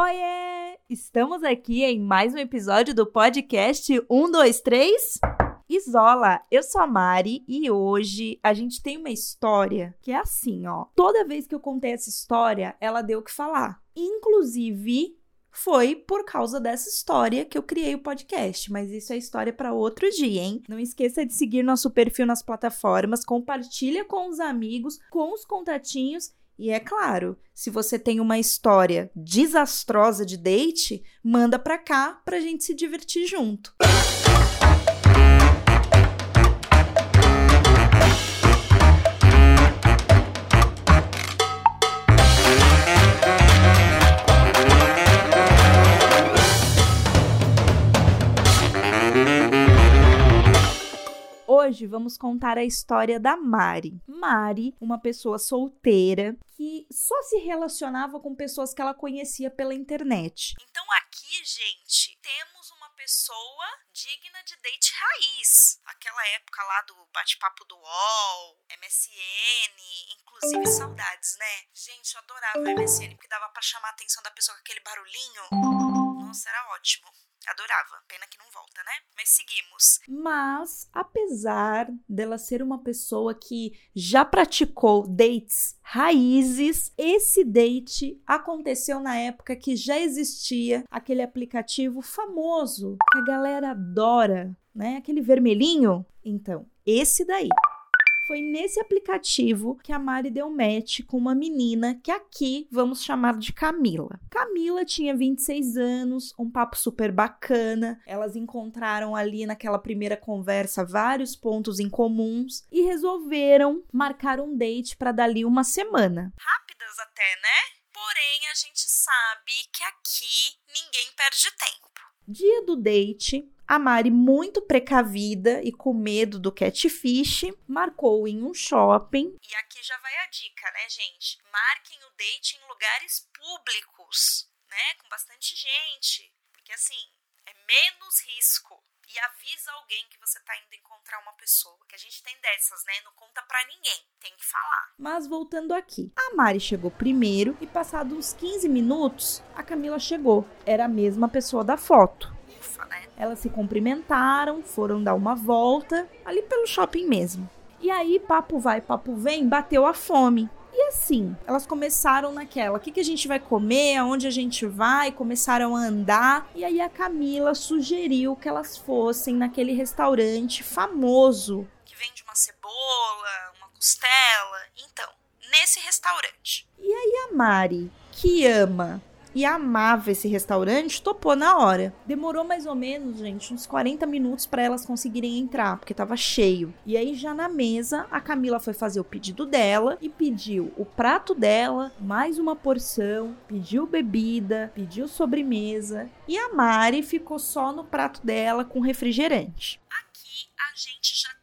Oiê! Estamos aqui em mais um episódio do podcast 123 Isola. Eu sou a Mari e hoje a gente tem uma história que é assim, ó. Toda vez que eu contei essa história, ela deu o que falar. Inclusive, foi por causa dessa história que eu criei o podcast, mas isso é história para outro dia, hein? Não esqueça de seguir nosso perfil nas plataformas, compartilha com os amigos, com os contatinhos e é claro, se você tem uma história desastrosa de date, manda pra cá pra gente se divertir junto. Hoje vamos contar a história da Mari. Mari, uma pessoa solteira que só se relacionava com pessoas que ela conhecia pela internet. Então aqui, gente, temos uma pessoa digna de date raiz. Aquela época lá do bate-papo do UOL, MSN, inclusive saudades, né? Gente, eu adorava o MSN porque dava para chamar a atenção da pessoa com aquele barulhinho. Nossa, era ótimo. Adorava. Pena que não volta, né? Mas seguimos. Mas, apesar dela ser uma pessoa que já praticou dates raízes, esse date aconteceu na época que já existia aquele aplicativo famoso que a galera adora, né? Aquele vermelhinho. Então, esse daí. Foi nesse aplicativo que a Mari deu match com uma menina que aqui vamos chamar de Camila. Camila tinha 26 anos, um papo super bacana. Elas encontraram ali naquela primeira conversa vários pontos em comuns e resolveram marcar um date para dali uma semana. Rápidas até, né? Porém, a gente sabe que aqui ninguém perde tempo. Dia do date, a Mari, muito precavida e com medo do catfish, marcou em um shopping. E aqui já vai a dica, né, gente? Marquem o date em lugares públicos, né? Com bastante gente. Porque assim, é menos risco. E avisa alguém que você tá indo encontrar uma pessoa. Que a gente tem dessas, né? Não conta pra ninguém. Tem que falar. Mas voltando aqui. A Mari chegou primeiro e, passados uns 15 minutos, a Camila chegou. Era a mesma pessoa da foto. Né? Elas se cumprimentaram, foram dar uma volta, ali pelo shopping mesmo. E aí, papo vai, papo vem, bateu a fome. E assim, elas começaram naquela: o que, que a gente vai comer, aonde a gente vai, começaram a andar. E aí a Camila sugeriu que elas fossem naquele restaurante famoso. Que vende uma cebola, uma costela. Então, nesse restaurante. E aí a Mari, que ama e amava esse restaurante, topou na hora. Demorou mais ou menos, gente, uns 40 minutos para elas conseguirem entrar, porque tava cheio. E aí já na mesa, a Camila foi fazer o pedido dela e pediu o prato dela, mais uma porção, pediu bebida, pediu sobremesa, e a Mari ficou só no prato dela com refrigerante. Aqui a gente já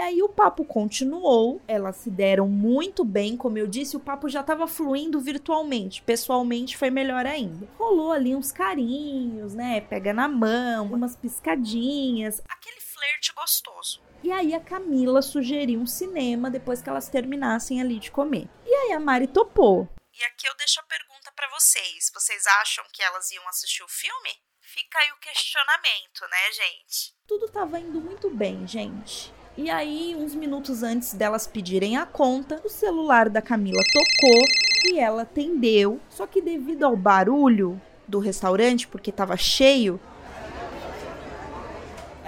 aí o papo continuou, elas se deram muito bem, como eu disse, o papo já estava fluindo virtualmente, pessoalmente foi melhor ainda. Rolou ali uns carinhos, né? Pega na mão, umas piscadinhas, Aquele flerte gostoso. E aí a Camila sugeriu um cinema depois que elas terminassem ali de comer. E aí a Mari topou. E aqui eu deixo a pergunta para vocês. Vocês acham que elas iam assistir o filme? Fica aí o questionamento, né, gente? Tudo tava indo muito bem, gente. E aí, uns minutos antes delas pedirem a conta, o celular da Camila tocou e ela atendeu. Só que devido ao barulho do restaurante, porque estava cheio,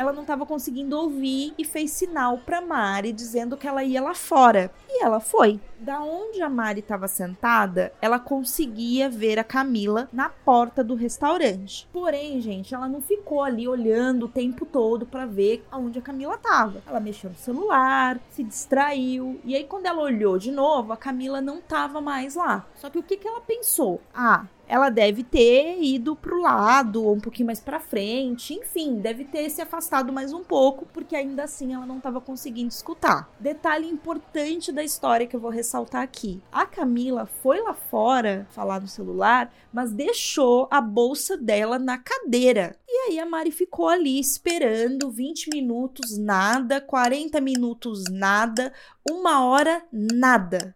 ela não estava conseguindo ouvir e fez sinal para Mari dizendo que ela ia lá fora. E ela foi. Da onde a Mari estava sentada, ela conseguia ver a Camila na porta do restaurante. Porém, gente, ela não ficou ali olhando o tempo todo para ver aonde a Camila estava. Ela mexeu no celular, se distraiu, e aí quando ela olhou de novo, a Camila não estava mais lá. Só que o que que ela pensou? Ah, ela deve ter ido pro lado ou um pouquinho mais para frente, enfim, deve ter se afastado mais um pouco, porque ainda assim ela não estava conseguindo escutar. Detalhe importante da história que eu vou ressaltar aqui: a Camila foi lá fora falar no celular, mas deixou a bolsa dela na cadeira. E aí a Mari ficou ali esperando 20 minutos, nada, 40 minutos, nada, uma hora, nada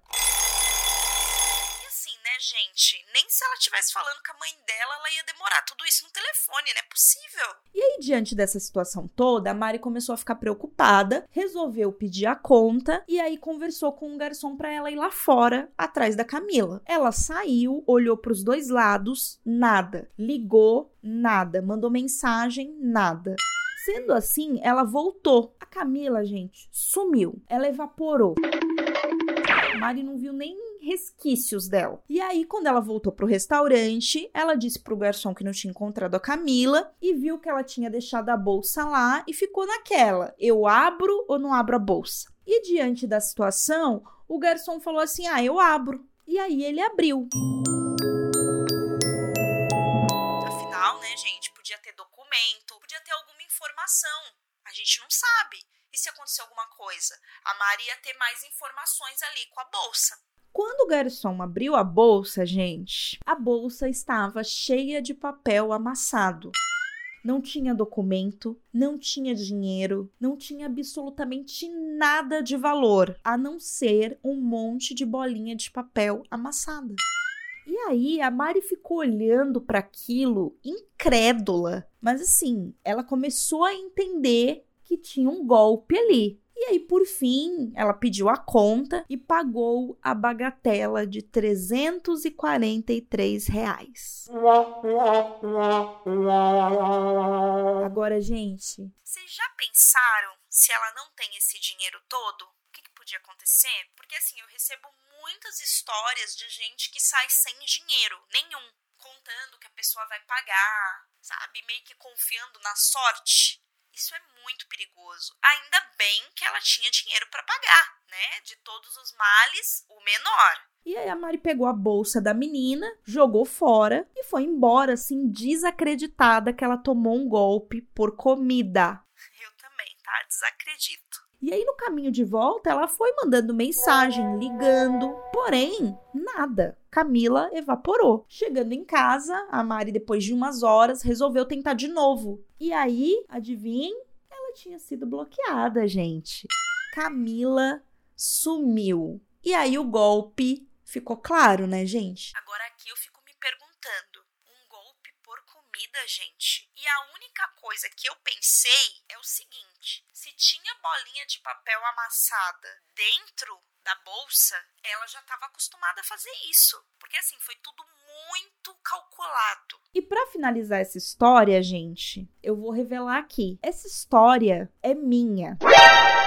gente, nem se ela estivesse falando com a mãe dela, ela ia demorar tudo isso no telefone, não é possível. E aí, diante dessa situação toda, a Mari começou a ficar preocupada, resolveu pedir a conta e aí conversou com um garçom para ela ir lá fora, atrás da Camila. Ela saiu, olhou para os dois lados, nada. Ligou, nada. Mandou mensagem, nada. Sendo assim, ela voltou. A Camila, gente, sumiu. Ela evaporou. Mari não viu nem resquícios dela. E aí, quando ela voltou pro restaurante, ela disse pro garçom que não tinha encontrado a Camila e viu que ela tinha deixado a bolsa lá e ficou naquela: eu abro ou não abro a bolsa? E diante da situação, o garçom falou assim: ah, eu abro. E aí ele abriu. Afinal, né, gente, podia ter documento, podia ter alguma informação. A gente não sabe. E se acontecer alguma coisa? A Maria ia ter mais informações ali com a bolsa. Quando o garçom abriu a bolsa, gente, a bolsa estava cheia de papel amassado. Não tinha documento, não tinha dinheiro, não tinha absolutamente nada de valor, a não ser um monte de bolinha de papel amassada. E aí a Mari ficou olhando para aquilo incrédula, mas assim, ela começou a entender que tinha um golpe ali. E aí, por fim, ela pediu a conta e pagou a bagatela de 343 reais. Agora, gente. Vocês já pensaram se ela não tem esse dinheiro todo? O que, que podia acontecer? Porque assim, eu recebo muitas histórias de gente que sai sem dinheiro nenhum, contando que a pessoa vai pagar, sabe? Meio que confiando na sorte. Isso é muito perigoso. Ainda bem que ela tinha dinheiro para pagar, né? De todos os males, o menor. E aí a Mari pegou a bolsa da menina, jogou fora e foi embora, assim, desacreditada que ela tomou um golpe por comida. Eu também, tá? Desacredito. E aí, no caminho de volta, ela foi mandando mensagem, ligando, porém, nada. Camila evaporou. Chegando em casa, a Mari, depois de umas horas, resolveu tentar de novo. E aí, adivinhem? Ela tinha sido bloqueada, gente. Camila sumiu. E aí o golpe ficou claro, né, gente? Agora aqui eu fico me perguntando: um golpe por comida, gente? E a única coisa que eu pensei é o seguinte: se tinha bolinha de papel amassada dentro da bolsa, ela já estava acostumada a fazer isso. Porque assim, foi tudo muito calculado. E para finalizar essa história, gente, eu vou revelar aqui. Essa história é minha.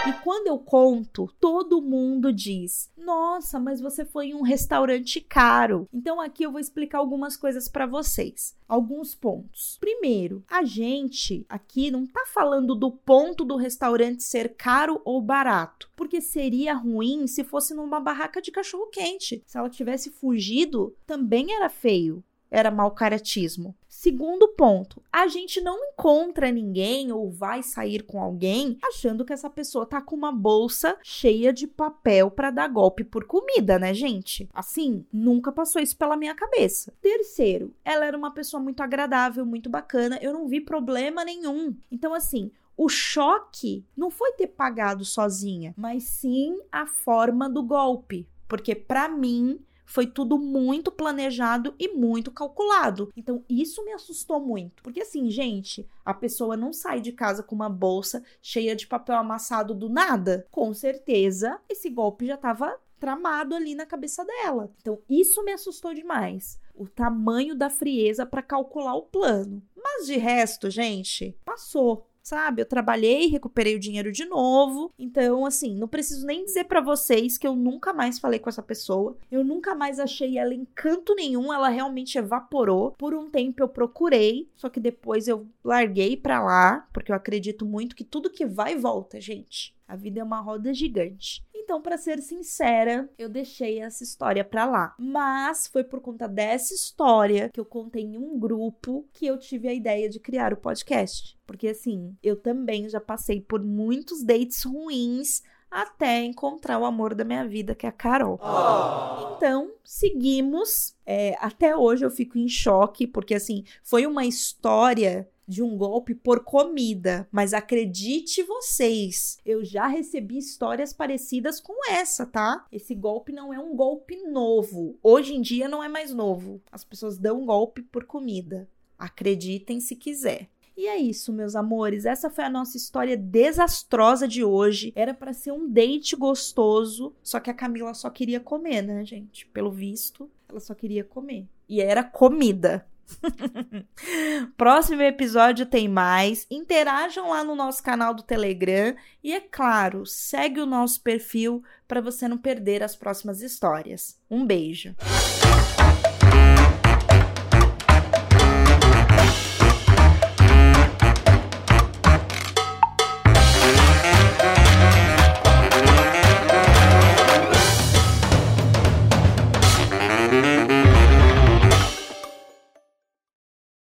E quando eu conto, todo mundo diz: "Nossa, mas você foi em um restaurante caro". Então aqui eu vou explicar algumas coisas para vocês, alguns pontos. Primeiro, a gente aqui não tá falando do ponto do restaurante ser caro ou barato, porque seria ruim se fosse numa barraca de cachorro quente. Se ela tivesse fugido, também era feio era mau caratismo. Segundo ponto, a gente não encontra ninguém ou vai sair com alguém achando que essa pessoa tá com uma bolsa cheia de papel para dar golpe por comida, né, gente? Assim, nunca passou isso pela minha cabeça. Terceiro, ela era uma pessoa muito agradável, muito bacana, eu não vi problema nenhum. Então, assim, o choque não foi ter pagado sozinha, mas sim a forma do golpe. Porque para mim foi tudo muito planejado e muito calculado. Então, isso me assustou muito. Porque, assim, gente, a pessoa não sai de casa com uma bolsa cheia de papel amassado do nada. Com certeza, esse golpe já estava tramado ali na cabeça dela. Então, isso me assustou demais. O tamanho da frieza para calcular o plano. Mas de resto, gente, passou sabe? Eu trabalhei, recuperei o dinheiro de novo. Então, assim, não preciso nem dizer para vocês que eu nunca mais falei com essa pessoa. Eu nunca mais achei ela em canto nenhum, ela realmente evaporou. Por um tempo eu procurei, só que depois eu larguei para lá, porque eu acredito muito que tudo que vai volta, gente. A vida é uma roda gigante. Então, para ser sincera, eu deixei essa história para lá. Mas foi por conta dessa história que eu contei em um grupo que eu tive a ideia de criar o podcast. Porque assim, eu também já passei por muitos dates ruins até encontrar o amor da minha vida, que é a Carol. Oh. Então, seguimos. É, até hoje eu fico em choque, porque assim, foi uma história de um golpe por comida. Mas acredite vocês, eu já recebi histórias parecidas com essa, tá? Esse golpe não é um golpe novo. Hoje em dia não é mais novo. As pessoas dão golpe por comida. Acreditem se quiser. E é isso, meus amores. Essa foi a nossa história desastrosa de hoje. Era para ser um date gostoso, só que a Camila só queria comer, né, gente? Pelo visto, ela só queria comer. E era comida. Próximo episódio tem mais. Interajam lá no nosso canal do Telegram e é claro, segue o nosso perfil para você não perder as próximas histórias. Um beijo.